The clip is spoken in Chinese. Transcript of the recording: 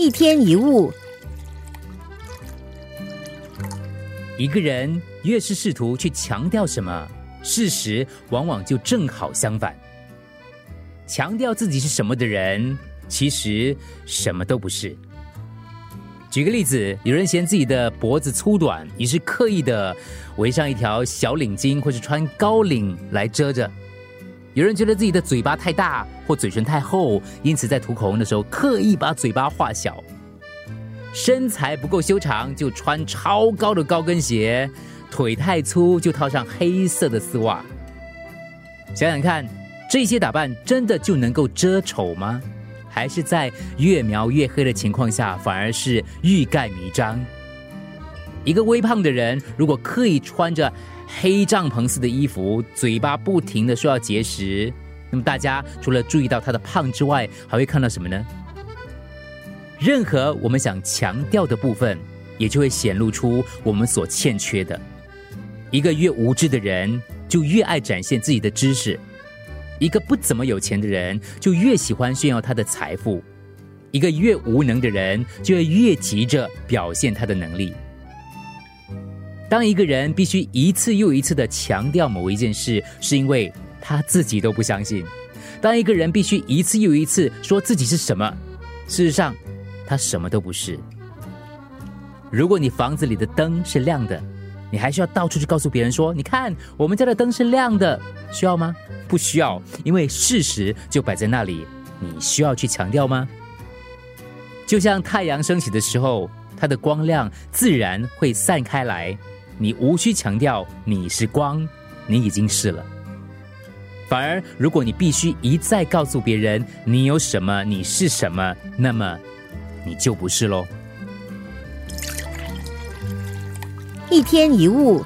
一天一物，一个人越是试图去强调什么，事实往往就正好相反。强调自己是什么的人，其实什么都不是。举个例子，有人嫌自己的脖子粗短，于是刻意的围上一条小领巾，或是穿高领来遮着。有人觉得自己的嘴巴太大或嘴唇太厚，因此在涂口红的时候刻意把嘴巴画小。身材不够修长就穿超高的高跟鞋，腿太粗就套上黑色的丝袜。想想看，这些打扮真的就能够遮丑吗？还是在越描越黑的情况下，反而是欲盖弥彰？一个微胖的人如果刻意穿着。黑帐篷似的衣服，嘴巴不停的说要节食，那么大家除了注意到他的胖之外，还会看到什么呢？任何我们想强调的部分，也就会显露出我们所欠缺的。一个越无知的人，就越爱展现自己的知识；一个不怎么有钱的人，就越喜欢炫耀他的财富；一个越无能的人，就越急着表现他的能力。当一个人必须一次又一次的强调某一件事，是因为他自己都不相信；当一个人必须一次又一次说自己是什么，事实上他什么都不是。如果你房子里的灯是亮的，你还需要到处去告诉别人说：“你看，我们家的灯是亮的。”需要吗？不需要，因为事实就摆在那里。你需要去强调吗？就像太阳升起的时候，它的光亮自然会散开来。你无需强调你是光，你已经是了。反而，如果你必须一再告诉别人你有什么，你是什么，那么你就不是喽。一天一物，